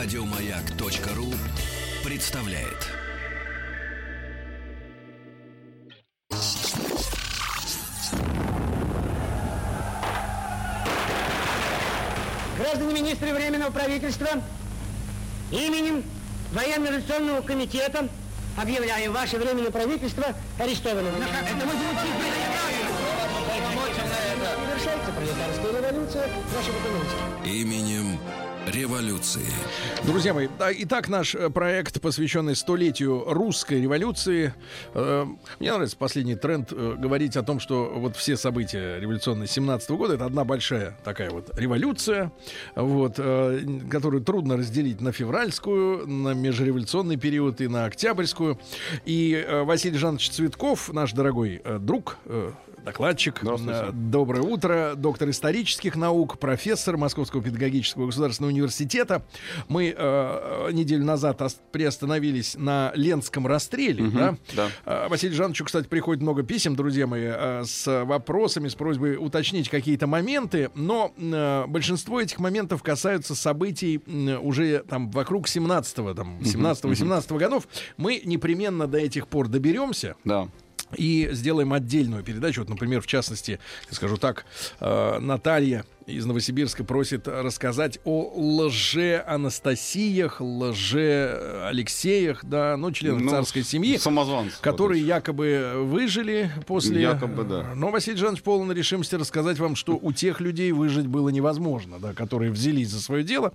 Радиомаяк.ру представляет. Граждане министры Временного правительства, именем Военно-революционного комитета объявляем ваше Временное правительство арестованным. Это мы Завершается пролетарская революция нашей экономики. Именем революции. Друзья мои, итак, наш э, проект, посвященный столетию русской революции. Э, Мне нравится последний тренд э, говорить о том, что вот все события революционные 17 года это одна большая такая вот революция, вот, которую трудно разделить на февральскую, на межреволюционный период и на октябрьскую. И Василий Жанович Цветков, наш дорогой друг, докладчик. Э, Доброе утро. Доктор исторических наук, профессор Московского педагогического государственного университета. Мы э, неделю назад ос- приостановились на Ленском расстреле. да? да. Э, Василию Жановичу, кстати, приходит много писем, друзья мои, э, с вопросами, с просьбой уточнить какие-то моменты. Но э, большинство этих моментов касаются событий м, уже там вокруг 17-го, там, 17-18 годов. Мы непременно до этих пор доберемся Да. И сделаем отдельную передачу. Вот, например, в частности, скажу так, э, Наталья из Новосибирска просит рассказать о лже-анастасиях, лже-алексеях, да, ну, членах Ну, царской семьи, которые якобы выжили после... Якобы, да. Но Василий Жанович полон решимости рассказать вам, что у тех людей выжить было невозможно, да, которые взялись за свое дело.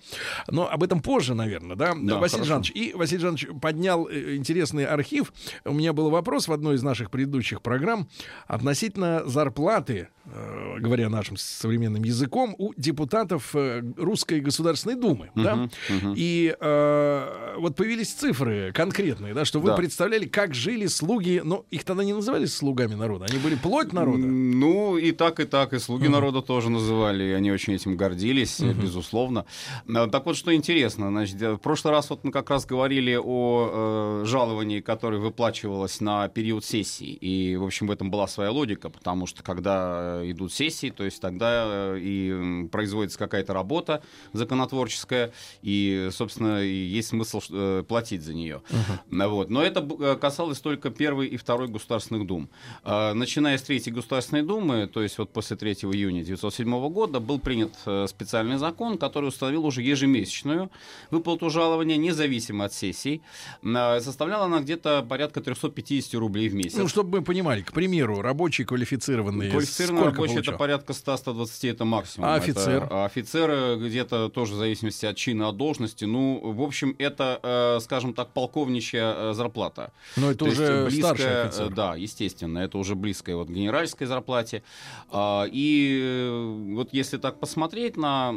Но об этом позже, наверное, да, Да, Василий. Жанович. И Василий Жанович поднял э, интересный архив. У меня был вопрос в одной из наших предыдущих программ относительно зарплаты, э, говоря нашим современным языком, у депутатов э, Русской Государственной Думы. да? И э, вот появились цифры конкретные, да, что вы Да. представляли, как жили слуги, но их тогда не называли слугами народа, они были плоть народа. Ну, и так, и так. И слуги народа тоже называли. И они очень этим гордились, э, безусловно. А, Так вот, что интересно. Значит, э, в прошлый раз вот мы как раз говорили о э, жаловании, которое выплачивалось на период сессии. И, в общем, в этом была своя логика, потому что когда э, идут сессии, то есть тогда э, и производится какая-то работа законотворческая, и, собственно, есть смысл э, платить за нее. Ну Вот. Но это э, касалось только первой и второй государственных дум. А, Начиная с третьей Государственной Думы, то есть вот после 3 июня 1907 года, был принят э, специальный закон, который установил уже ежемесячную выплату жалования, независимо от сессий. А, Составляла она где-то порядка 350 рублей в месяц. Ну, чтобы мы понимали, к примеру, рабочий квалифицированный. Квалифицированный рабочий это порядка 100-120 это максимум. А Это- офицер? а офицеры где-то тоже в зависимости от чина, от должности. Ну, в общем, это, э, скажем так, полковничья э, зарплата. Но это То есть уже близкая, старший офицер. э, Да, естественно, это уже близкое вот генеральской зарплате. А, И э, вот если так посмотреть на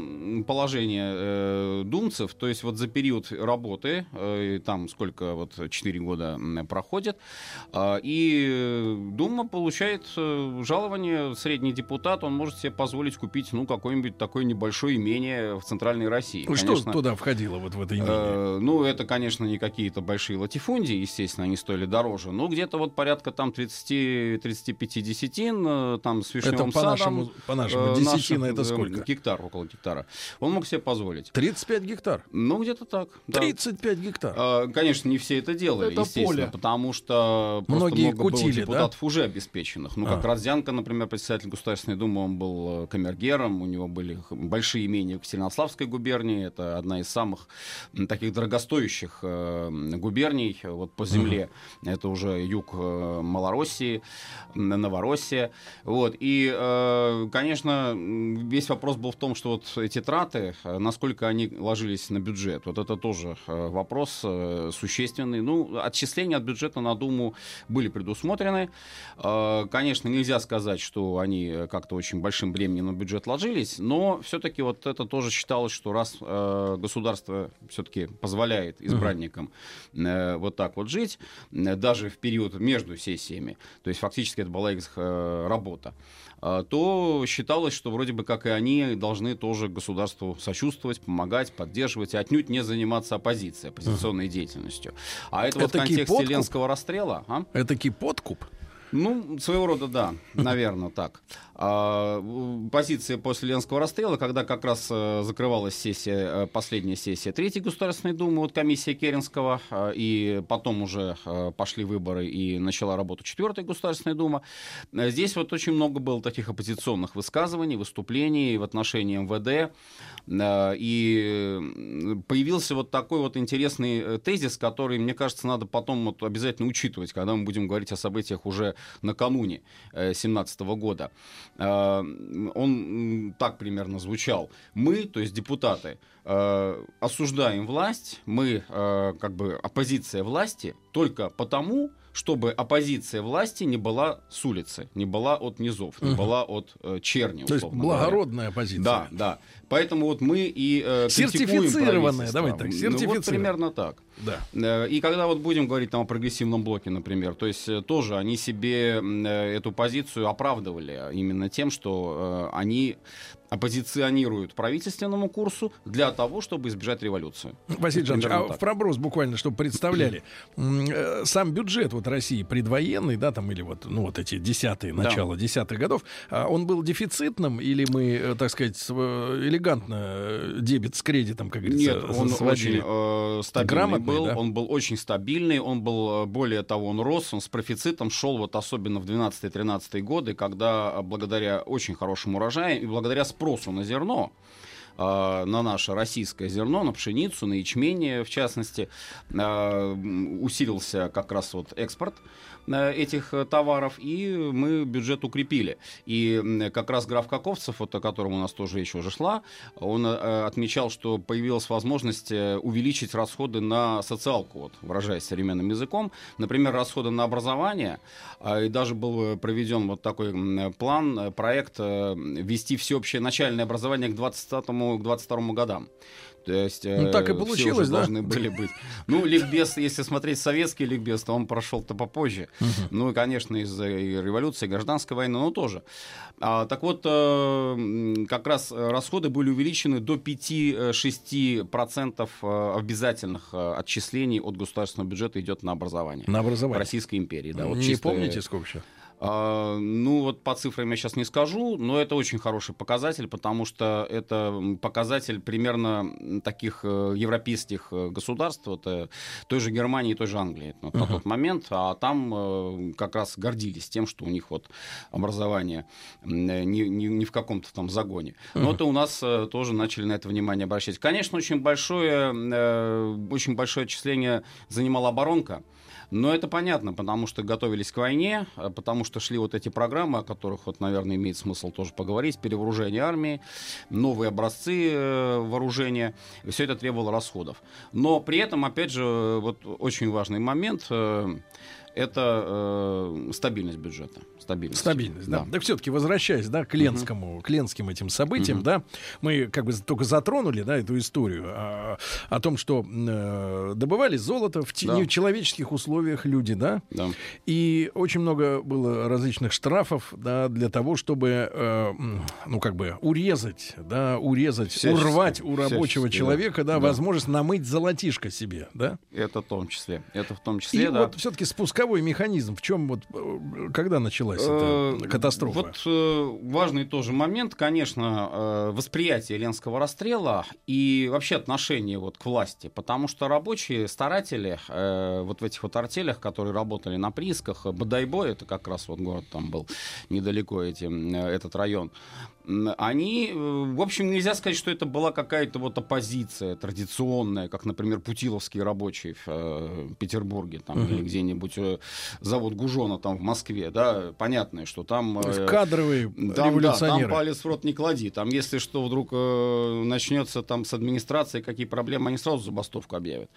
положение э, думцев, то есть вот за период работы, э, там сколько вот 4 года проходит, а, и э, Дума получает э, жалование, средний депутат, он может себе позволить купить, ну, какое-нибудь такое небольшое имение в центральной России. Ну, Что Конечно, туда входило вот в это имение? Э, ну, это, конечно, не какие-то большие латифундии, естественно, они стоили дороже. Ну, где-то вот порядка там 30-35 десятин, э, там с вишневым по садом. нашему- по нашему. э, Десятина наших, это э, сколько? Гектар, около гектара. Он мог себе позволить. 35 гектар. Ну, где-то так. да. 35 гектар. Э, Конечно, не все это делали, Это естественно, поле. потому что просто Многие много было кутили, депутатов уже обеспеченных. Ну, как А. Родзянко, например, председатель Государственной Думы, он был э, у него были большие имения в Екатеринославской губернии, это одна из самых таких дорогостоящих э, губерний э, вот по земле. Это уже юг э, Малороссии, Новороссия. Вот. И, конечно, весь вопрос был в том, что вот эти траты, насколько они ложились на бюджет. Вот это тоже вопрос существенный. Ну, отчисления от бюджета на Думу были предусмотрены. Конечно, нельзя сказать, что они как-то очень большим бременем на бюджет ложились, но все-таки вот это тоже считалось, что раз э, государство все-таки позволяет избранникам э, вот так вот жить, э, даже в период между сессиями, то есть фактически это была их э, работа, э, то считалось, что вроде бы как и они должны тоже государству сочувствовать, помогать, поддерживать, и отнюдь не заниматься оппозицией, оппозиционной деятельностью. А это вот в контексте подкуп? Ленского расстрела... а? Это подкуп. Ну, своего рода да, наверное, так. А, позиция после Ленского расстрела, когда как раз а, закрывалась сессия, а, последняя сессия Третьей Государственной Думы, вот комиссия Керенского, а, и потом уже пошли выборы и начала работу Четвертая Государственная Дума. Здесь вот очень много было таких оппозиционных высказываний, выступлений в отношении МВД, и появился вот такой вот интересный э, тезис, который, мне кажется, надо потом вот обязательно учитывать, когда мы будем говорить о событиях уже накануне 2017 года. Э, он так примерно звучал. Мы, то есть депутаты, э, осуждаем власть, мы э, как бы оппозиция власти только потому, чтобы оппозиция власти не была с улицы, не была от низов, не угу. была от э, черни. То есть благородная говоря. оппозиция. Да, да. Поэтому вот мы и э, сертифицированная, давайте так, сертифицированная. Ну, вот примерно так. Да. Э, и когда вот будем говорить там о прогрессивном блоке, например, то есть э, тоже они себе эту позицию оправдывали именно тем, что они оппозиционируют правительственному курсу для того, чтобы избежать революции. Василий Жанович, а так. в проброс буквально, чтобы представляли, сам бюджет вот России предвоенный, да, там или вот, ну вот эти десятые, начало десятых годов, а он был дефицитным или мы, так сказать, элегантно дебет с кредитом, как говорится, Нет, он сводили? очень э, стабильный Грамотный, был, да? он был очень стабильный, он был, э, более того, он рос, он с профицитом шел вот особенно в 12-13 годы, когда э, благодаря очень хорошему урожаю и благодаря спросу на зерно, э, на наше российское зерно, на пшеницу, на ячмень, в частности, усилился как раз вот экспорт. Э, этих э, товаров, и мы бюджет укрепили. И как раз граф Каковцев, вот о котором у нас тоже еще уже шла, он э, отмечал, что появилась возможность увеличить расходы на социалку, вот, выражаясь современным языком. Например, расходы на образование, и даже был проведен вот такой план, проект ввести всеобщее начальное образование к 2020-2022 годам. То есть ну, так и получилось, да? должны были быть. Ну, ликбез, если смотреть советский ликбез, то он прошел-то попозже. Угу. Ну, и, конечно, из-за революции, гражданской войны, но тоже. А, так вот, э, как раз расходы были увеличены до 5-6% э, обязательных э, отчислений от государственного бюджета идет на образование. На образование. В Российской империи, да. Вот Не помните, сколько сейчас? А, ну, вот по цифрам я сейчас не скажу, но это очень хороший показатель, потому что это показатель примерно таких э, европейских э, государств, вот, э, той же Германии и той же Англии вот, uh-huh. на тот момент, а там как раз гордились тем, что у них вот образование не, не, не в каком-то там загоне. Uh-huh. Но это у нас тоже начали на это внимание обращать. Конечно, очень большое, очень большое отчисление занимала оборонка. Но это понятно, потому что готовились к войне, а потому что шли вот эти программы, о которых, вот, наверное, имеет смысл тоже поговорить, перевооружение армии, новые образцы э, вооружения, все это требовало расходов. Но при этом, опять же, вот очень важный момент, э, это э, стабильность бюджета. Стабильность. Стабильность, да. да. Так все-таки возвращаясь, да, к Ленскому, uh-huh. к Ленским этим событиям, uh-huh. да, мы как бы только затронули, да, эту историю а, о том, что э, добывали золото в да. нечеловеческих условиях люди, да, да, и очень много было различных штрафов, да, для того, чтобы, э, ну как бы урезать, да, урезать, всячески, урвать у рабочего человека, да, да, возможность намыть золотишко себе, да. Это в том числе, это в том числе, и да. вот все-таки спусковой механизм в чем вот э, когда началась эта э, катастрофа? Вот э, важный тоже момент, конечно, восприятие Ленского расстрела и вообще отношение вот к власти, потому что рабочие старатели вот в этих вот артелях, которые работали на приисках, Бадайбой, это как раз вот город там был недалеко эти, этот район, они, в общем, нельзя сказать, что это была какая-то вот оппозиция традиционная, как, например, путиловские рабочие в э, Петербурге там, uh-huh. или где-нибудь э, завод Гужона там в Москве, да, понятно, что там... Э, кадровые там, революционеры. Да, там палец в рот не клади, там если что вдруг э, начнется там с администрацией, какие проблемы, они сразу забастовку объявят.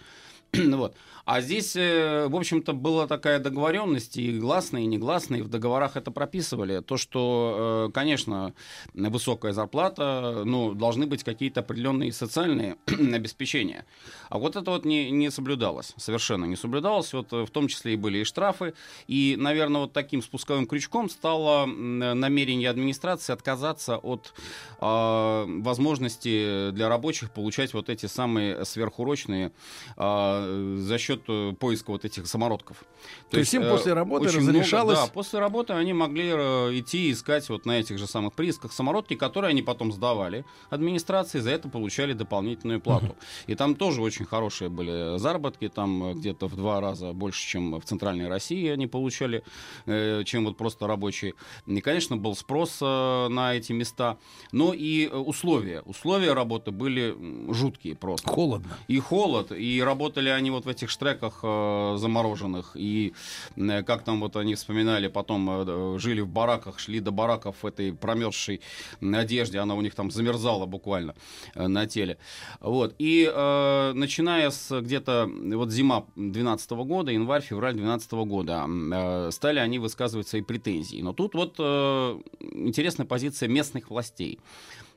вот. А здесь, э, в общем-то, была такая договоренность, и гласная, и негласная, и в договорах это прописывали. То, что, э, конечно, высокая зарплата, но должны быть какие-то определенные социальные обеспечения. А вот это вот не, не соблюдалось, совершенно не соблюдалось. Вот э, в том числе и были и штрафы. И, наверное, вот таким спусковым крючком стало намерение администрации отказаться от э, возможности для рабочих получать вот эти самые сверхурочные э, за счет э, поиска вот этих самородков. То, То есть им после работы разрешалось... Много, да, после работы они могли идти искать вот на этих же самых приисках самородки, которые они потом сдавали администрации, за это получали дополнительную плату. Uh-huh. И там тоже очень хорошие были заработки, там где-то в два раза больше, чем в Центральной России они получали, чем вот просто рабочие. И, конечно, был спрос на эти места, но и условия. Условия работы были жуткие просто. Холодно. И холод, и работали они вот в этих штреках э, замороженных, и э, как там вот они вспоминали, потом э, жили в бараках, шли до бараков в этой промерзшей одежде, она у них там замерзала буквально э, на теле. Вот. И э, начиная с где-то вот зима 12 года, январь-февраль 12 года, э, стали они высказывать свои претензии. Но тут вот э, интересная позиция местных властей.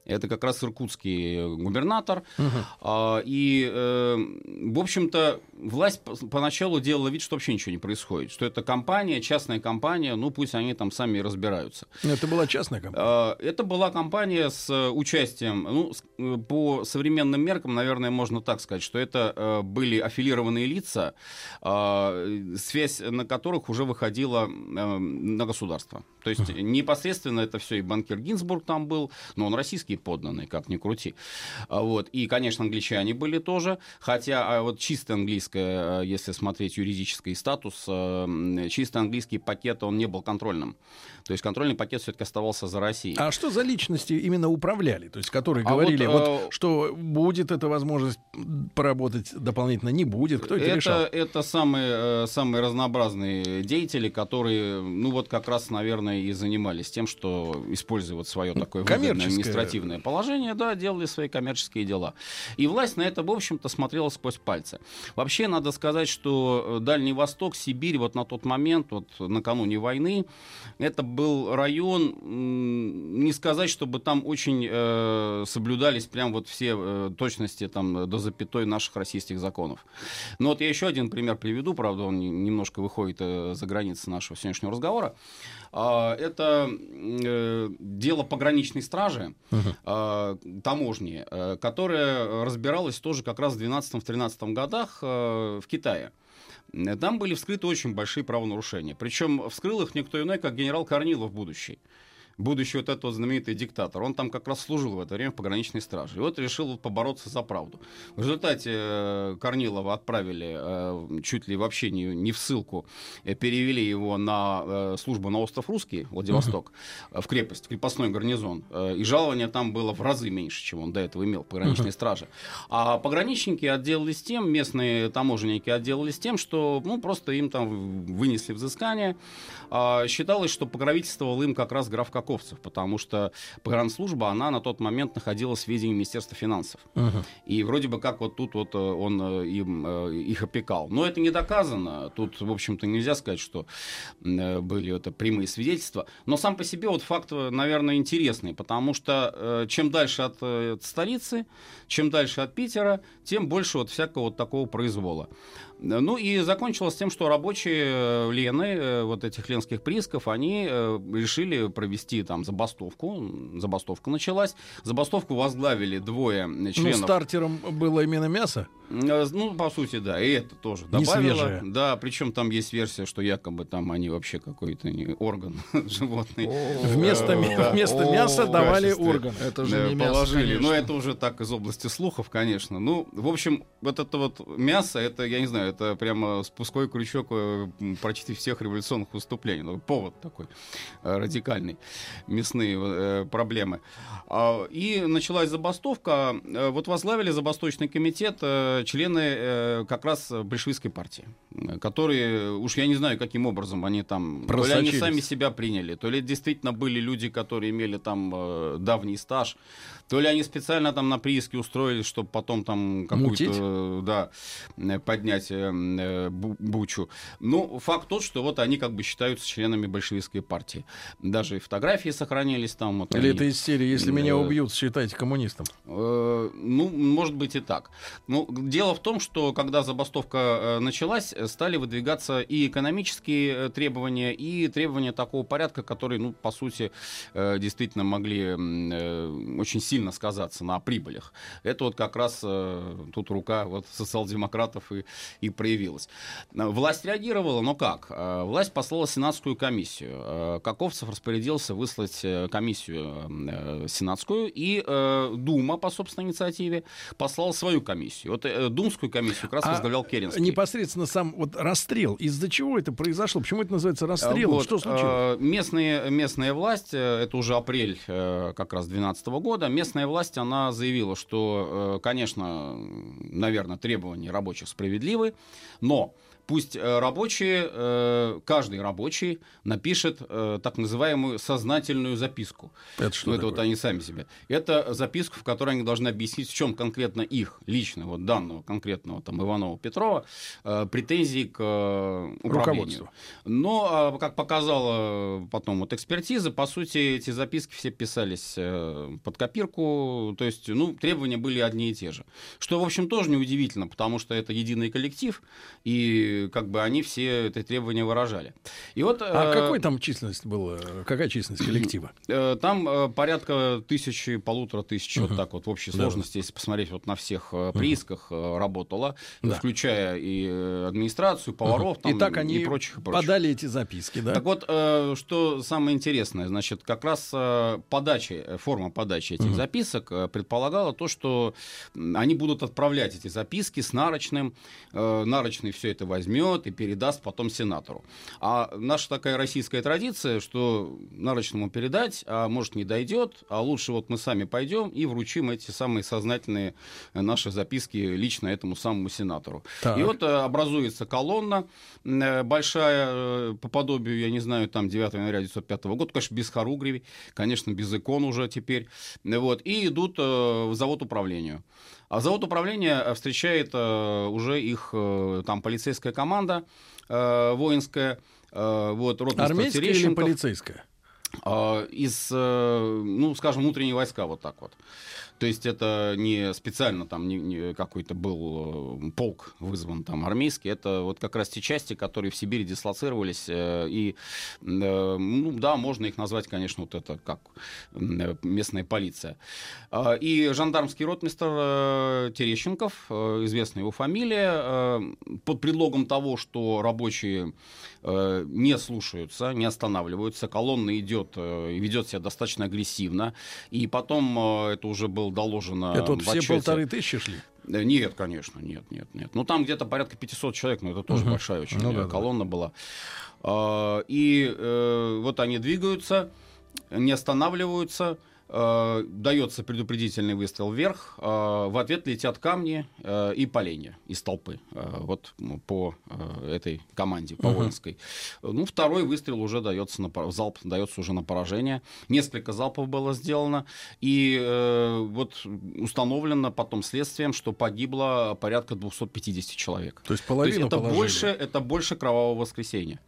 Это как раз иркутский губернатор. Uh-huh. И, э, в общем-то, власть поначалу делала вид, что вообще ничего не происходит. Что это компания, частная компания, ну пусть они там сами разбираются. Это была частная компания? Это была компания с участием, ну, э, по современным меркам, наверное, можно так сказать, что это э, были аффилированные лица, связь на которых уже выходила на государство. То есть непосредственно это все и банкир Гинзбург там был, но он российский английский подданный, как ни крути. А, вот. И, конечно, англичане были тоже, хотя а, вот чисто английское, а, если смотреть юридический статус, чисто английский пакет, он не был контрольным. То есть контрольный пакет все-таки оставался за Россией. А что за личности именно управляли? То есть которые а говорили, вот, вот, что будет эта возможность поработать дополнительно, не будет? Кто это, это решал? Это самые, э, самые разнообразные деятели, которые, ну вот как раз, наверное, и занимались тем, что используя вот свое такое выгодное административное положение, да, делали свои коммерческие дела. И власть на это, в общем-то, смотрела сквозь пальцы. Вообще, надо сказать, что э, Дальний Восток, Сибирь вот на тот момент, вот накануне войны, это был район, не сказать, чтобы там очень э, соблюдались прям вот все э, точности там до запятой наших российских законов. Но вот я еще один пример приведу, правда, он немножко выходит э, за границы нашего сегодняшнего разговора. Э, это э, дело пограничной стражи, э, таможни, э, которая разбиралась тоже как раз в 12-13 годах э, в Китае. Там были вскрыты очень большие правонарушения. Причем вскрыл их никто иной, как генерал Корнилов будущий будущий вот этот вот знаменитый диктатор, он там как раз служил в это время в пограничной страже. И вот решил побороться за правду. В результате э, Корнилова отправили э, чуть ли вообще не, не в ссылку, э, перевели его на службу на остров Русский, Владивосток, uh-huh. в крепость, в крепостной гарнизон. И жалование там было в разы меньше, чем он до этого имел в пограничной uh-huh. страже. А пограничники отделались тем, местные таможенники отделались тем, что ну, просто им там вынесли взыскание. А, считалось, что покровительствовал им как раз граф Каковцев, потому что погранслужба, она на тот момент находилась в ведении Министерства финансов. Uh-huh. И вроде бы как вот тут вот э, он э, им, э, их опекал. Но это не доказано. Тут, в общем-то, нельзя сказать, что были это прямые свидетельства. Но сам по себе вот факт, наверное, интересный, потому что чем дальше от, от столицы, чем дальше от Питера, тем больше вот всякого вот такого произвола. Ну и закончилось тем, что рабочие э, Лены, э, вот этих ленских приисков, они э, решили провести там забастовку. Забастовка началась. Забастовку возглавили двое членов. Ну, стартером было именно мясо? Ну, по сути, да, и это тоже добавило. Да, причем там есть версия, что якобы там они вообще какой-то не орган животный. Вместо, вместо мяса давали орган. Это же не мясо, Положили. Но это уже так из области слухов, конечно. Ну, в общем, вот это вот мясо, это, я не знаю, это прямо спусковой крючок э, почти всех революционных выступлений. Ну, повод такой э, радикальный. Мясные э, проблемы. А, и началась забастовка. Вот возглавили забасточный комитет члены как раз большевистской партии, которые, уж я не знаю, каким образом они там... То ли они сами себя приняли, то ли действительно были люди, которые имели там давний стаж, то ли они специально там на прииске устроились, чтобы потом там какую-то, да, поднять э, Бучу. Ну, факт тот, что вот они как бы считаются членами большевистской партии. Даже фотографии сохранились там. Вот Или они, это из серии «Если э, меня убьют, считайте коммунистом». Э, ну, может быть и так. Ну, дело в том, что когда забастовка э, началась, э, стали выдвигаться и экономические э, требования, и требования такого порядка, которые, ну, по сути, э, действительно могли э, очень сильно сказаться на прибылях. Это вот как раз э, тут рука вот социал-демократов и, и проявилась. Э, Власть реагировала, но как? Э, Власть послала сенатскую комиссию. Э, Каковцев распорядился выслать э, комиссию э, сенатскую, и э, Дума по собственной инициативе послала свою комиссию. Вот э, Думскую комиссию как раз А возглавлял Керенский. Непосредственно сам вот расстрел. Из-за чего это произошло? Почему это называется расстрелом? Вот, Что случилось? э, местные, местная власть, э, это уже апрель э, как раз 2012 года, местная власть, она заявила, что, э, конечно, наверное, требования рабочих справедливы, но пусть э, рабочие, э, каждый рабочий напишет э, так называемую сознательную записку. Это что Ну, это вот такое? они сами себе. Это записку, в которой они должны объяснить, в чем конкретно их, лично, вот данного конкретного там Иванова Петрова, претензии к управлению. Руководству. Но, а, как показала потом вот экспертиза, по сути, эти записки все писались под копирку, то есть, ну, требования были одни и те же. Что, в общем, тоже неудивительно, потому что это единый коллектив, и как бы они все это требования выражали. И вот, А э, какой там численность была? Какая численность коллектива? Э, Там э, порядка тысячи, полутора тысяч, вот Мгм. так вот в общей Да. сложности, если посмотреть вот на всех э, приисках, э, работало, Да. включая и э, администрацию, поваров, там, и так они и прочих, и прочих. подали эти записки, да? Так вот, э, что самое интересное, значит, как раз э, подачи, э, форма подачи этих Мгм. записок э, предполагала то, что они будут отправлять эти записки с нарочным, э, нарочный все это возьмет и передаст потом сенатору. А наша такая российская традиция, что нарочному передать, а может не дойдет, а лучше вот мы сами пойдем и вручим эти самые сознательные э, наши записки лично этому самому сенатору. Так. И вот э, образуется колонна э, большая, по подобию, я не знаю, там 9 января 1905 года, конечно, без хоругреви, конечно, без икон уже теперь, вот, и идут в завод управлению. А завод управления э, встречает э, уже их э, там полицейская команда воинская, вот, ротмистр Армейская или полицейская? Из, ну, скажем, внутренние войска, вот так вот. То есть это не специально там не, не какой-то был э, полк вызван там армейский, это вот как раз те части, которые в Сибири дислоцировались, э, и, э, ну да, можно их назвать, конечно, вот это как местная полиция. А, И жандармский ротмистр Терещенков, известная его фамилия, под предлогом того, что рабочие не слушаются, не останавливаются, колонна идет и ведет себя достаточно агрессивно, и потом это уже было доложено Это вот все отчете. полторы тысячи шли? Э, Нет, конечно, нет, нет, нет. Ну, там где-то порядка 500 человек, но это тоже Мгм. большая очень Ну э, да, да. колонна была. А, И э, вот они двигаются, не останавливаются, э, дается предупредительный выстрел вверх, э, в ответ летят камни э, и поленья из толпы, э, вот ну, по э, этой команде, по воинской. Ну, второй выстрел уже дается на залп дается уже на поражение. Несколько залпов было сделано, и э, вот установлено потом следствием, что погибло порядка 250 человек. То есть То есть это положили. больше, это больше кровавого воскресенья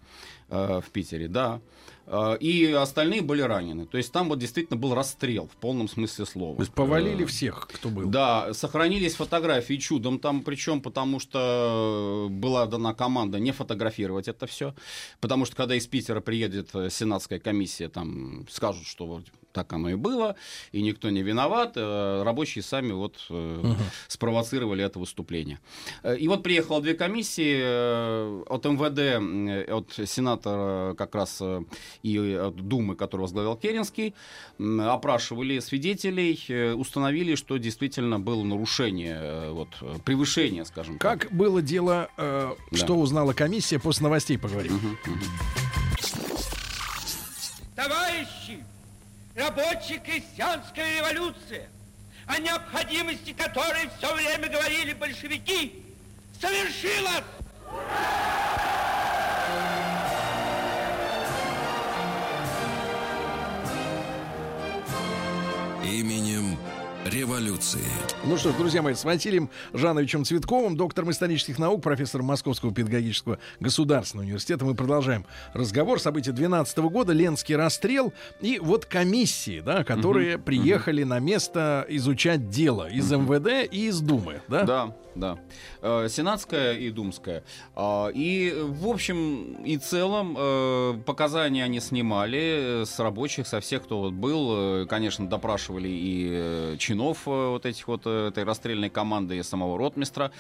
э, в Питере, да. Э, И остальные были ранены. То есть там вот действительно был расстрел в полном смысле слова. То есть повалили Э, всех, кто был. Да, сохранились фотографии чудом там, причем потому что была дана команда не фотографировать это все, потому что когда из Питера приедет э, сенатская комиссия, там скажут, что так оно и было, и никто не виноват, э, рабочие сами вот Мгм. спровоцировали это выступление. Э, И вот приехало две комиссии от МВД, от сенатора как раз и от Думы, который возглавлял Керенский, опрашивали свидетелей, установили, что действительно было нарушение, вот, превышение, скажем так. Как было дело, э, Да. что узнала комиссия, после новостей поговорим. Мгм, мгм. Товарищи, рабочая крестьянская революция, о необходимости которой все время говорили большевики, совершилась! Именем революции. Ну что ж, друзья мои, с Василием Жановичем Цветковым, доктором исторических наук, профессором Московского педагогического государственного университета, мы продолжаем разговор. События 2012 года, Ленский расстрел и вот комиссии, да, которые угу, приехали угу. на место изучать дело из МВД и из Думы, да? Да, да. Э, сенатская и думская. А, и, в общем и целом, э, показания они снимали с рабочих, со всех, кто вот был. Э, конечно, допрашивали и чинов вот этих вот этой расстрельной команды, и самого ротмистра.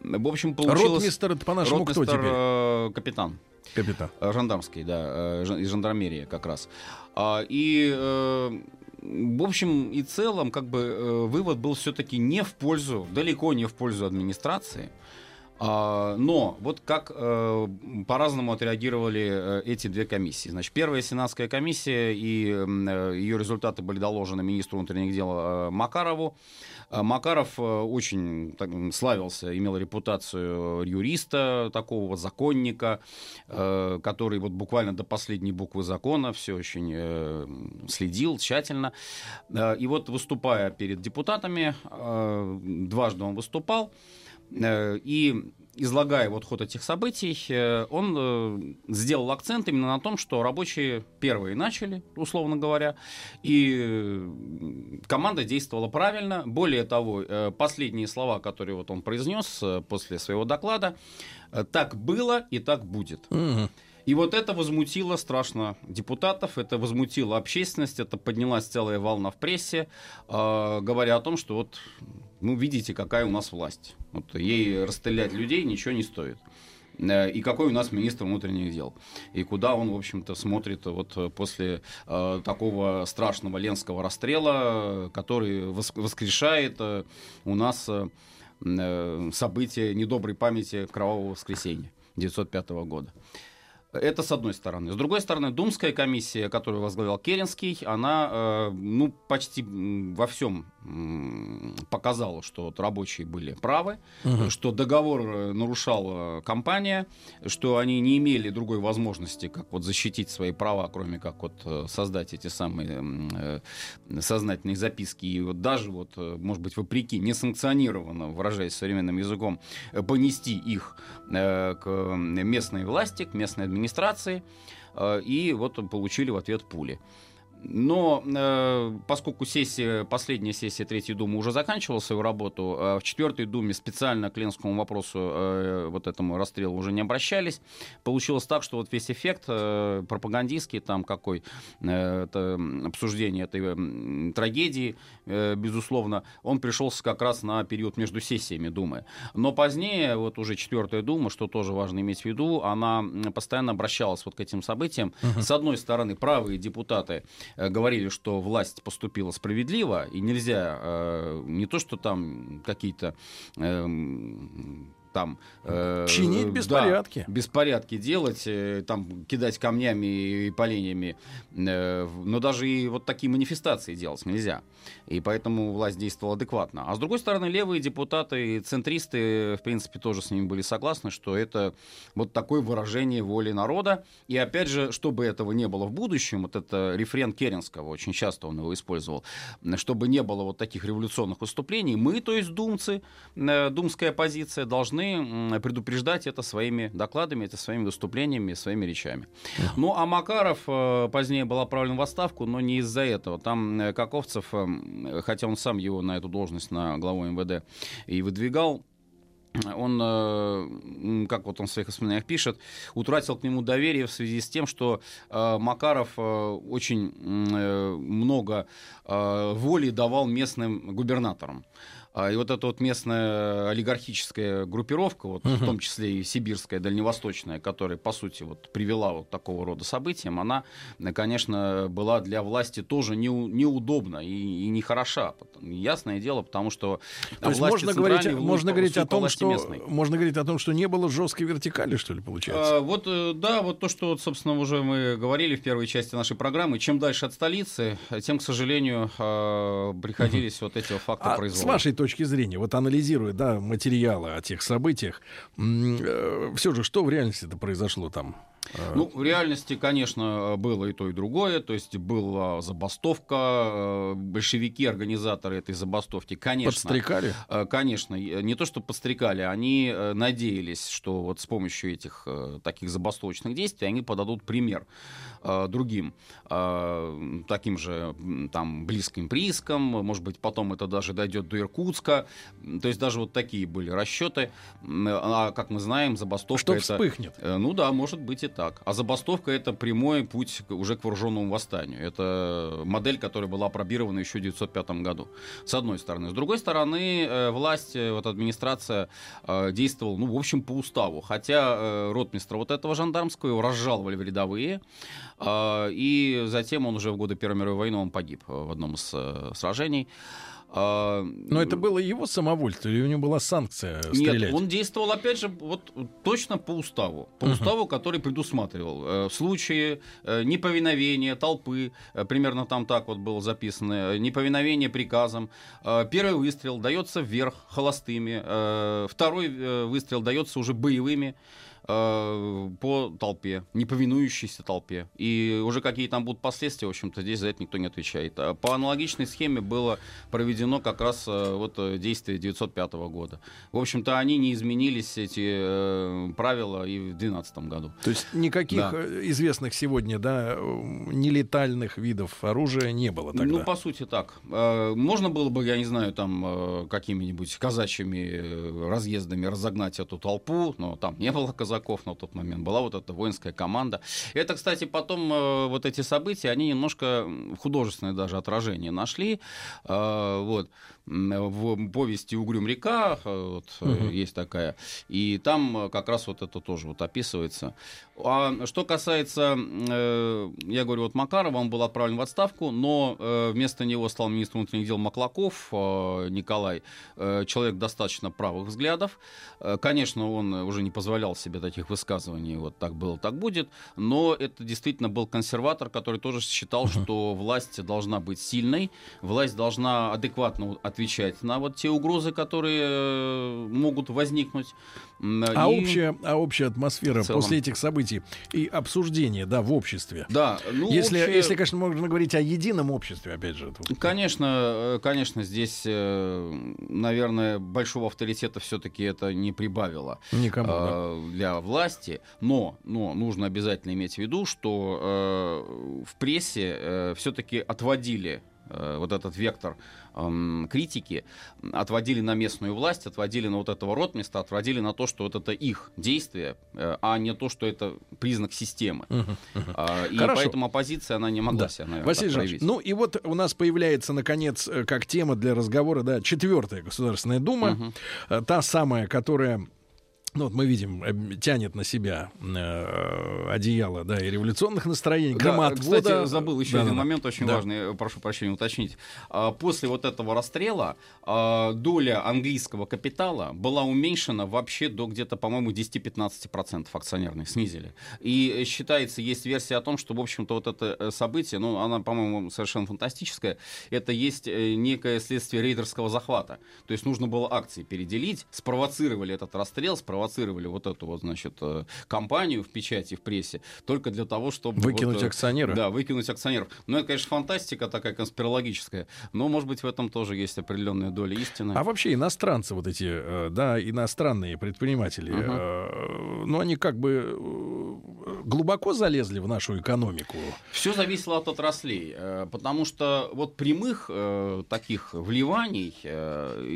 В общем, получилось... Ротмистр, это по-нашему кто теперь? Капитан. Капитан. Жандармский, да, из жандармерии как раз. А, и в общем и целом, как бы э, вывод был все-таки не в пользу, далеко не в пользу администрации. А, но вот как э, по-разному отреагировали э, эти две комиссии. Значит, первая сенатская комиссия и э, ее результаты были доложены министру внутренних дел Макарову. Макаров очень так, славился, имел репутацию юриста, такого законника, который вот буквально до последней буквы закона все очень следил тщательно. И вот выступая перед депутатами, дважды он выступал, и излагая вот ход этих событий, э, он э, сделал акцент именно на том, что рабочие первые начали, условно говоря, и команда действовала правильно. Более того, последние слова, которые вот он произнес после своего доклада, так было и так будет. Угу. И вот это возмутило страшно депутатов, это возмутило общественность, это поднялась целая волна в прессе, э, говоря о том, что вот, ну, видите, какая у нас власть. Вот ей расстрелять людей ничего не стоит э, и какой у нас министр внутренних дел, и куда он, в общем-то, смотрит вот после э, такого страшного ленского расстрела, который воскрешает э, у нас э, э события недоброй памяти Кровавого воскресенья 1905 года. Это с одной стороны. С другой стороны, Думская комиссия, которую возглавлял Керенский, она э, ну, почти во всем показала, что вот рабочие были правы, угу. что договор э, нарушала компания, что они не имели другой возможности, как вот защитить свои права, кроме как вот э, создать эти самые сознательные записки. И вот даже вот, может быть, вопреки, несанкционированно, выражаясь современным языком, понести их к местной власти, к местной администрации, э, и вот получили в ответ пули. Но э, поскольку сессия, последняя сессия Третьей Думы уже заканчивала свою работу, э, в Четвертой Думе специально к Ленскому вопросу, э, вот этому расстрелу уже не обращались. Получилось так, что вот весь эффект э, пропагандистский, там какой, э, это обсуждение этой э, трагедии, э, безусловно, он пришелся как раз на период между сессиями Думы. Но позднее, вот уже Четвертая Дума, что тоже важно иметь в виду, она постоянно обращалась вот к этим событиям. Uh-huh. С одной стороны, правые депутаты говорили, что власть поступила справедливо, и нельзя э, не то, что там какие-то эм, там... Э, Чинить беспорядки. Да, беспорядки делать, э, там кидать камнями и поленьями. Э, но даже и вот такие манифестации делать нельзя. И поэтому власть действовала адекватно. А с другой стороны, левые депутаты и центристы, в принципе, тоже с ними были согласны, что это вот такое выражение воли народа. И опять же, чтобы этого не было в будущем, вот это рефрен Керенского, очень часто он его использовал, чтобы не было вот таких революционных выступлений, мы, то есть думцы, э, думская оппозиция, должны должны предупреждать это своими докладами, это своими выступлениями, своими речами. Ну, а Макаров э, позднее был отправлен в отставку, но не из-за этого. Там э, Каковцев, э, хотя он сам его на эту должность, на главу МВД, и выдвигал, он, как вот он в своих воспоминаниях пишет, утратил к нему доверие в связи с тем, что Макаров очень много воли давал местным губернаторам. А, и вот эта вот местная олигархическая группировка, вот, uh-huh. в том числе и сибирская, дальневосточная, которая, по сути, вот, привела вот такого рода событиям, она, конечно, была для власти тоже не, неудобна и, и нехороша. Ясное дело, потому что То есть можно говорить, можно говорить о том, что можно говорить о том, что не было жесткой вертикали, что ли, получается? А, вот, э, да, вот то, что, вот, собственно, уже мы говорили в первой части нашей программы. Чем дальше от столицы, тем, к сожалению, а, приходились вот эти факты А произвола. с вашей точки зрения, вот анализируя да, материалы о тех событиях, все же что в реальности это произошло там? Э, Ну, в реальности, конечно, было и то, и другое. То есть была забастовка, э, большевики, организаторы этой забастовки, конечно. Подстрекали? Э, Конечно, э, не то что подстрекали, они э, надеялись, что вот с помощью этих э, таких забастовочных действий они подадут пример э, другим, э, таким же там близким приискам, может быть, потом это даже дойдет до Иркутска, то есть даже вот такие были расчеты, а как мы знаем, забастовка Что это... вспыхнет? Э, Ну да, может быть и так. А забастовка это прямой путь уже к вооруженному восстанию. Это модель, которая была опробирована еще в 1905 году. С одной стороны. С другой стороны, э, власть, э, вот администрация э, действовала, ну, в общем, по уставу. Хотя э, ротмистра вот этого жандармского его разжаловали в рядовые. Э, И затем он уже в годы Первой мировой войны он погиб э, в одном из э, сражений. А, Но это было его самовольство или у него была санкция стрелять? нет, он действовал, опять же, вот точно по уставу. По Мгм. уставу, который предусматривал э, в случае неповиновения толпы, примерно там так вот было записано, неповиновение приказам, первый выстрел дается вверх холостыми, второй выстрел дается уже боевыми э, по толпе, неповинующейся толпе. И уже какие там будут последствия, в общем-то, здесь за это никто не отвечает. А По аналогичной схеме было проведено как раз э, вот э, действие 905 года. В общем-то, они не изменились, эти э, правила, и в 2012 году. То есть никаких Да. известных сегодня, да, нелетальных видов оружия не было тогда. Ну, по сути, так. Можно было бы, я не знаю, там какими-нибудь казачьими разъездами разогнать эту толпу, но там не было казаков на тот момент, была вот эта воинская команда. Это, кстати, потом э, вот эти события, они немножко художественное даже отражение нашли. Э, Вот. В повести «Угрюм река» э, вот, Мгм. есть такая, и там э, как раз вот это тоже вот описывается. А что касается, э, я говорю, вот Макарова, он был отправлен в отставку, но э, вместо него стал министром внутренних дел Маклаков э, Николай, человек достаточно правых взглядов. Конечно, он уже не позволял себе таких высказываний, вот так было, так будет, но это действительно был консерватор, который тоже считал, что власть должна быть сильной, власть должна адекватно отвечать на вот те угрозы, которые э, могут возникнуть. А, и- общая, а общая атмосфера целом. после этих событий и обсуждения, да, в обществе. Да, ну, если, общее- если, конечно, можно говорить о едином обществе, опять же. это- Конечно, э, конечно, здесь, э, наверное, большого авторитета все-таки это не прибавило Никому. да. э, для власти, но, но нужно обязательно иметь в виду, что э, в прессе все-таки отводили э, вот этот вектор эм, критики, отводили на местную власть, отводили на вот этого ротмиста, отводили на то, что вот это их действие, э, а не то, что это признак системы. Мгм. А, И Хорошо. поэтому оппозиция, она не могла Да. себя, наверное, Василий Жанович, ну и вот у нас появляется, наконец, э, как тема для разговора, да, четвертая Государственная Дума, э, та самая, которая ну, вот мы видим, э, тянет на себя э, одеяло, да, и революционных настроений, Да, громоотвода. Кстати, забыл еще один Да-да-да. момент очень Да. важный, э, прошу прощения уточнить. А, После вот этого расстрела а, доля английского капитала была уменьшена вообще до где-то, по-моему, 10-15% акционерных снизили. И э, считается, есть версия о том, что, в общем-то, вот это э, событие, ну, она, по-моему, совершенно фантастическая, это есть э, некое следствие рейдерского захвата. То есть нужно было акции переделить, спровоцировали этот расстрел, спровоцировали вот эту вот, значит, э, кампанию в печати, в прессе, только для того, чтобы... Выкинуть вот, э, акционера. Да, выкинуть акционеров. Ну, это, конечно, фантастика такая конспирологическая, но, может быть, в этом тоже есть определенная доля истины. А вообще иностранцы вот эти, э, да, иностранные предприниматели, Ага. э, ну они как бы глубоко залезли в нашу экономику. Все зависело от отраслей, потому что вот прямых таких вливаний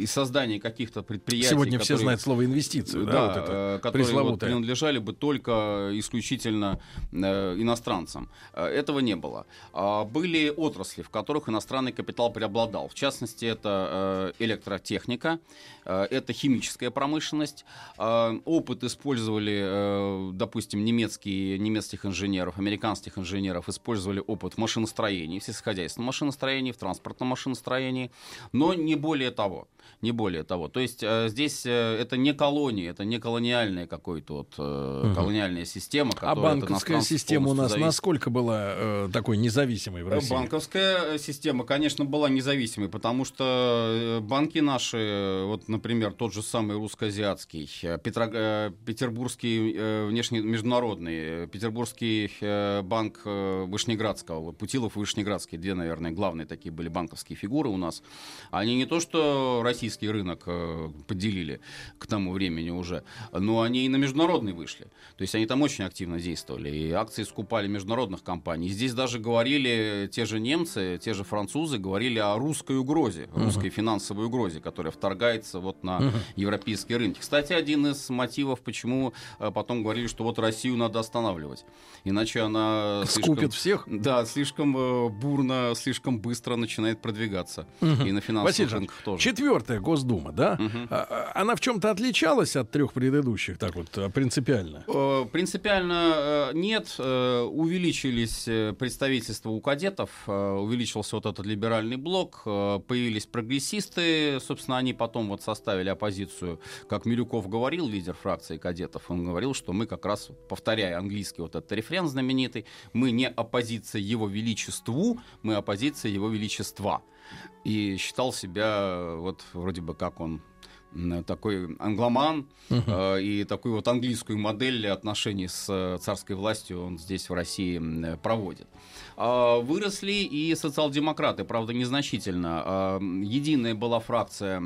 и создания каких-то предприятий... Сегодня все которые- знают слово инвестиции, да, Да, вот это э, которые вот принадлежали бы только исключительно э, иностранцам. Э, Этого не было. А Были отрасли, в которых иностранный капитал преобладал. В частности, это э, электротехника, э, это химическая промышленность. Э, Опыт использовали, э, допустим, немецкие, немецких инженеров, американских инженеров, использовали опыт в машиностроении, в сельскохозяйственном машиностроении, в транспортном машиностроении, но не более того. не более того. То есть э, здесь э, это не колония, это не колониальная какой-то вот э, Мгм. колониальная система, А банковская система у нас зависит. насколько была э, такой независимой в России? Банковская э, система, конечно, была независимой, потому что э, банки наши, э, вот, например, тот же самый русско-азиатский, э, Петро- э, Петербургский э, внешне международный, э, Петербургский э, банк э, Вышнеградского, вот Путилов и Вышнеградский, две, наверное, главные такие были банковские фигуры у нас. Они не то, что российский рынок э, поделили к тому времени уже, но они и на международный вышли. То есть они там очень активно действовали, и акции скупали международных компаний. Здесь даже говорили те же немцы, те же французы, говорили о русской угрозе, русской финансовой угрозе, которая вторгается вот на Мгм. европейские рынки. Кстати, один из мотивов, почему э, потом говорили, что вот Россию надо останавливать, иначе она слишком- Скупит всех? Да, слишком э, бурно, слишком быстро начинает продвигаться. Мгм. И на финансовых Василий рынках тоже. Четвертая Госдума, да? А- Она в чем-то отличалась от трех предыдущих, так вот, а, принципиально? Э, Принципиально э, нет. Э, Увеличились представительства у кадетов, увеличился вот этот либеральный блок, появились прогрессисты, собственно, они потом вот составили оппозицию, как Милюков говорил, лидер фракции кадетов, он говорил, что мы как раз, повторяя английский вот этот рефрен знаменитый, мы не оппозиция его величеству, мы оппозиция его величества. И считал себя вот вроде бы как он такой англоман, э, и такую вот английскую модель отношений с э, царской властью он здесь в России э, проводит. А, Выросли и социал-демократы, правда, незначительно. А, Единая была фракция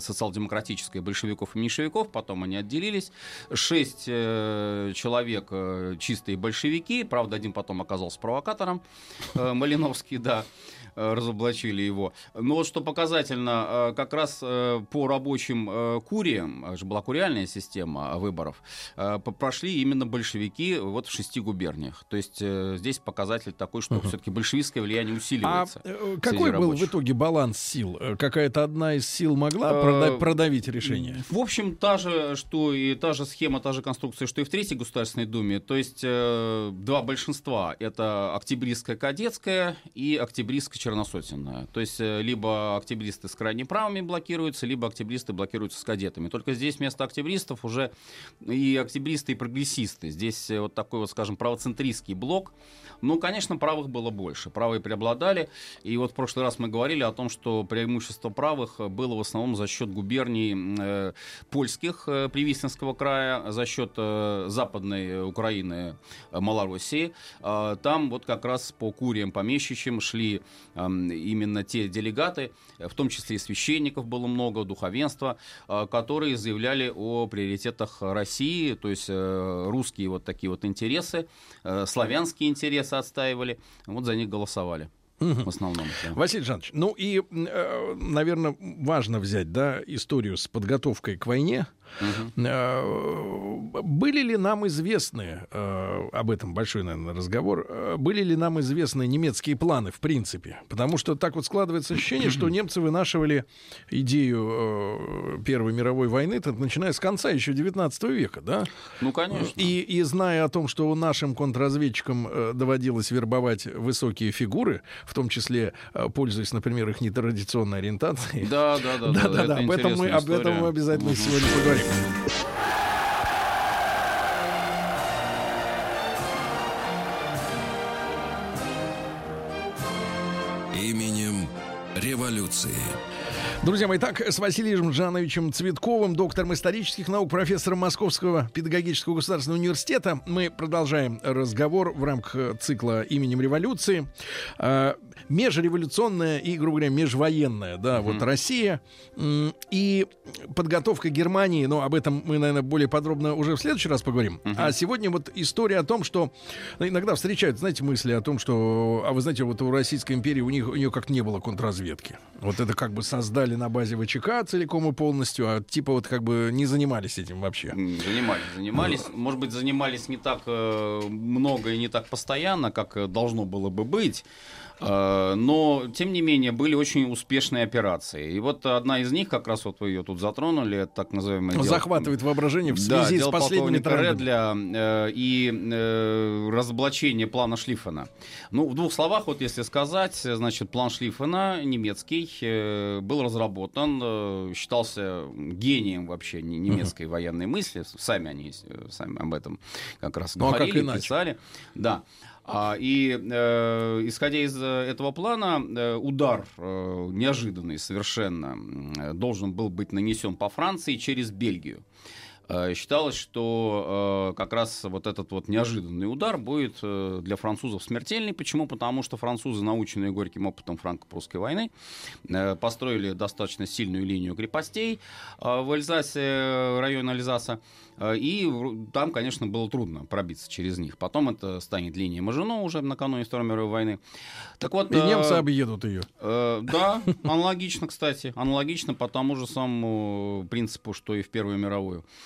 социал-демократическая большевиков и меньшевиков, потом они отделились. Шесть человек чистые большевики, правда, один потом оказался провокатором, Малиновский, да разоблачили его. Но вот что показательно, э, как раз э, по рабочим э, куриям, это же была куриальная система выборов, э, прошли именно большевики вот в шести губерниях. То есть э, здесь показатель такой, что все-таки большевистское влияние А усиливается. э, среди какой был в рабочих. итоге баланс сил? Э, Какая-то одна из сил могла Э, прода- продавить решение? В общем, та же, что и та же схема, та же конструкция, что и в Третьей Государственной Думе. То есть э, два большинства. Это октябристская кадетская и октябристская черносотенная. То есть э, либо октябристы с крайне правыми блокируются, либо октябристы блокируются с кадетами. Только здесь вместо октябристов уже и октябристы, и прогрессисты. Здесь э, вот такой вот, скажем, правоцентристский блок. Ну, конечно, правых было больше. Правые преобладали. И вот в прошлый раз мы говорили о том, что преимущество правых было в основном за счет губерний э, польских э, Привисненского края, за счет э, западной Украины, э, Малороссии. Э, там вот как раз по куриям помещичьим шли именно те делегаты, э, в том числе и священников было много, духовенства, э, которые заявляли о приоритетах России, то есть э, русские вот такие вот интересы, э, славянские интересы отстаивали, вот за них голосовали в основном. да. Василий Жанович, ну и, наверное, важно взять, да, историю с подготовкой к войне. Э, Были ли нам известны, э, об этом большой, наверное, разговор, э, были ли нам известны немецкие планы, в принципе? Потому что так вот складывается ощущение, что немцы вынашивали идею Первой мировой войны, начиная с конца еще 19 века, да? Ну, конечно. И, и зная о том, что нашим контрразведчикам доводилось вербовать высокие фигуры, в том числе пользуясь, например, их нетрадиционной ориентацией. Да, да, да. Да, да, да. Об этом мы, обязательно сегодня поговорим. Именем революции. Друзья мои, так, с Василием Жановичем Цветковым, доктором исторических наук, профессором Московского педагогического государственного университета, мы продолжаем разговор в рамках цикла именем революции. Межреволюционная и, грубо говоря, межвоенная, да, вот Россия и подготовка Германии, но об этом мы, наверное, более подробно уже в следующий раз поговорим. А сегодня вот история о том, что ну, иногда встречают, знаете, мысли о том, что, а вы знаете, вот у Российской империи у них у нее как не было контрразведки. Вот это как бы создали на базе ВЧК целиком и полностью, а типа вот как бы не занимались этим вообще. Занимались, занимались. Может быть, занимались не так э, много и не так постоянно, как э, должно было бы быть. Э, но, тем не менее, были очень успешные операции. И вот одна из них, как раз вот вы ее тут затронули, это так называемое... Захватывает дело... воображение в связи да, с последними трендами. Редля э, и э, разоблачение плана Шлиффена. Ну, в двух словах, вот если сказать, значит, план Шлиффена немецкий э, был разработан, э, считался гением вообще немецкой uh-huh. военной мысли. Сами они э, сами об этом как раз ну, говорили, а как писали. Да. И э, исходя из э, этого плана, э, удар э, неожиданный совершенно должен был быть нанесен по Франции через Бельгию. Э, считалось, что э, как раз вот этот вот неожиданный удар будет э, для французов смертельный. Почему? Потому что французы, наученные горьким опытом франко-прусской войны, построили достаточно сильную линию крепостей в Эльзасе, районе Альзаса, и там, конечно, было трудно пробиться через них. Потом это станет линия Мажино уже накануне Второй мировой войны. Так вот, и немцы объедут ее. Да, аналогично, кстати. Аналогично по тому же самому принципу, что и в Первую мировую.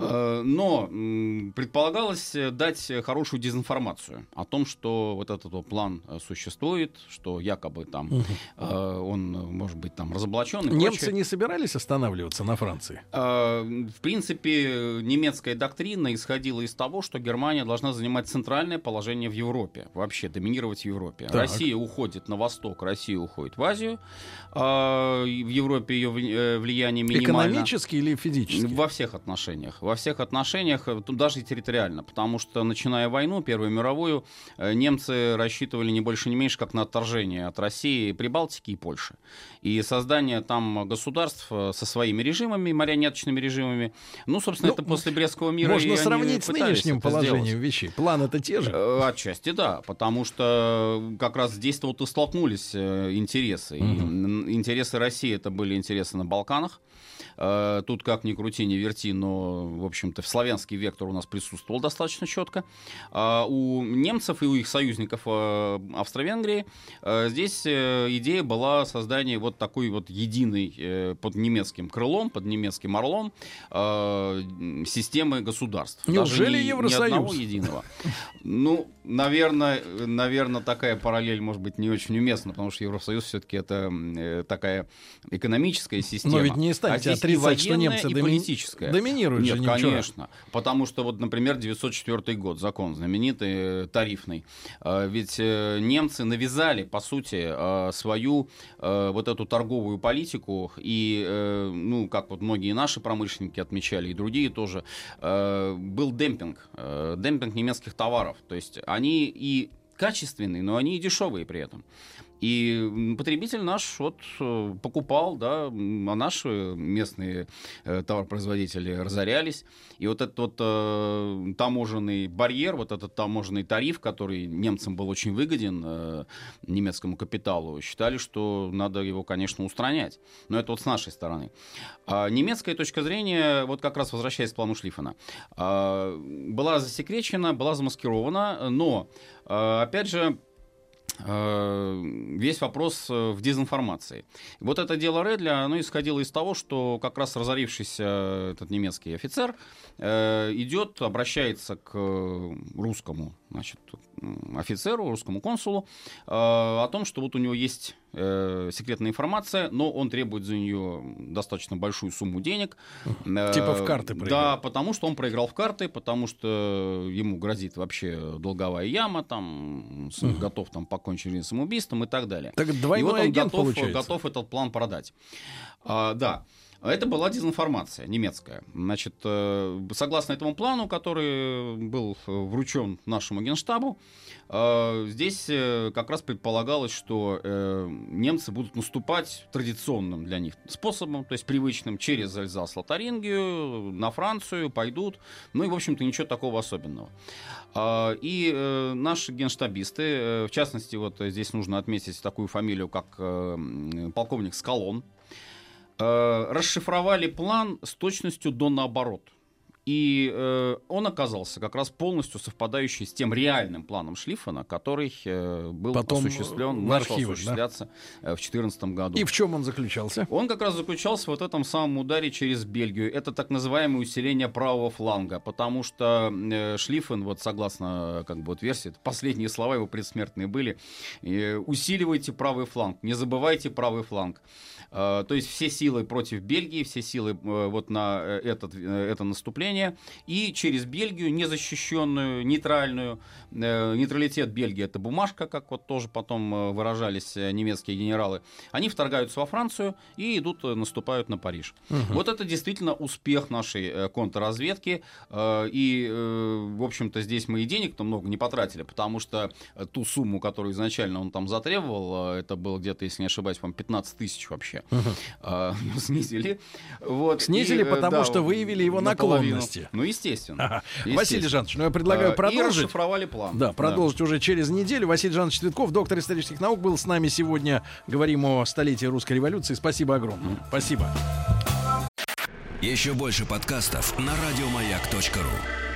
но предполагалось дать хорошую дезинформацию о том, что вот этот вот план э, существует, что якобы там угу. он может быть там разоблачен. Немцы прочее. не собирались останавливаться на Франции? В принципе, немецкая доктрина исходила из того, что Германия должна занимать центральное положение в Европе, вообще доминировать в Европе. Так. Россия уходит на восток, Россия уходит в Азию, в Европе ее влияние минимально. Экономически или физически? Во всех отношениях во всех отношениях, э, даже территориально, потому что, начиная войну, Первую мировую, э, немцы рассчитывали не больше, не меньше, как на отторжение от России, Прибалтики и Польши. И создание там государств э, со своими режимами, марионеточными режимами, ну, собственно, ну, это после Брестского мира. Можно сравнить с нынешним положением сделать. вещей. Планы-то те же. Отчасти, да, потому что как раз здесь-то вот и столкнулись интересы. Угу. И интересы России это были интересы на Балканах, Э, тут как ни крути, ни верти, но, в общем-то, славянский вектор у нас присутствовал достаточно четко. А у немцев и у их союзников э, Австро-Венгрии э, здесь идея была создание вот такой вот единой под немецким крылом, под немецким орлом системы государств. Неужели Даже Евросоюз? Ни одного единого. Ну, наверное, наверное, такая параллель может быть не очень уместна, потому что Евросоюз все-таки это такая экономическая система. Но ведь не станете а отрицать, что немцы и доми... политическое. доминируют Нет, же конечно. Потому что вот, например, 904 год, закон знаменитый, э, тарифный. А, ведь э, немцы навязали, по сути, а, свою э, вот эту торговую политику. И, ну, как вот многие наши промышленники отмечали, и другие тоже, был демпинг. Демпинг немецких товаров. То есть они и качественные, но они и дешевые при этом. И потребитель наш вот э, покупал, да, а наши местные э, товаропроизводители разорялись. И вот этот вот э, таможенный барьер, вот этот таможенный тариф, который немцам был очень выгоден, э, немецкому капиталу, считали, что надо его, конечно, устранять. Но это вот с нашей стороны. А немецкая точка зрения, вот как раз возвращаясь к плану Шлиффена, э, была засекречена, была замаскирована, но, э, опять же, весь вопрос э, в дезинформации. Вот это дело Редля, оно исходило из того, что как раз разорившийся этот немецкий офицер э, идет, обращается к русскому значит, офицеру, русскому консулу о том, что вот у него есть э, секретная информация, но он требует за нее достаточно большую сумму денег. Типа в карты проиграл. Да, потому что он проиграл в карты, потому что ему грозит вообще долговая яма, там, угу. готов там покончить самоубийством и так далее. Так двойной и вот он агент готов, получается. готов этот план продать. А, да. Это была дезинформация немецкая. Значит, э, согласно этому плану, который был вручен нашему генштабу, э, здесь э, как раз предполагалось, что немцы будут наступать традиционным для них способом, то есть привычным, через Эльзас, Лотарингию, на Францию, пойдут. Ну и, в общем-то, ничего такого особенного. И наши генштабисты, в частности, вот здесь нужно отметить такую фамилию, как полковник Скалон, Э, расшифровали план с точностью до наоборот. И э, он оказался как раз полностью совпадающий с тем реальным планом Шлиффена, который э, был Потом осуществлен, в начал осуществляться э, в 2014 году. И в чем он заключался? Он как раз заключался в вот этом самом ударе через Бельгию. Это так называемое усиление правого фланга, потому что э, Шлиффен, вот согласно как бы вот версии, последние слова его предсмертные были, э, усиливайте правый фланг, не забывайте правый фланг. Э, то есть все силы против Бельгии, все силы э, вот на э, этот, это наступление. И через Бельгию, незащищенную, нейтральную, нейтралитет Бельгии это бумажка, как вот тоже потом выражались немецкие генералы, они вторгаются во Францию и идут, наступают на Париж. Угу. Вот это действительно успех нашей контрразведки. И, в общем-то, здесь мы и денег-то много не потратили, потому что ту сумму, которую изначально он там затребовал, это было где-то, если не ошибаюсь, по 15 тысяч вообще, uh снизили. Вот. Снизили, и, э, потому да, что выявили его наклонности. Ну, естественно. Ага. естественно. Василий Жанович, ну я предлагаю продолжить. И расшифровали план. Да, продолжить да. уже через неделю. Василий Жанович Цветков, доктор исторических наук, был с нами сегодня. Говорим о столетии русской революции. Спасибо огромное. Mm. Спасибо. Еще больше подкастов на радиомаяк.ру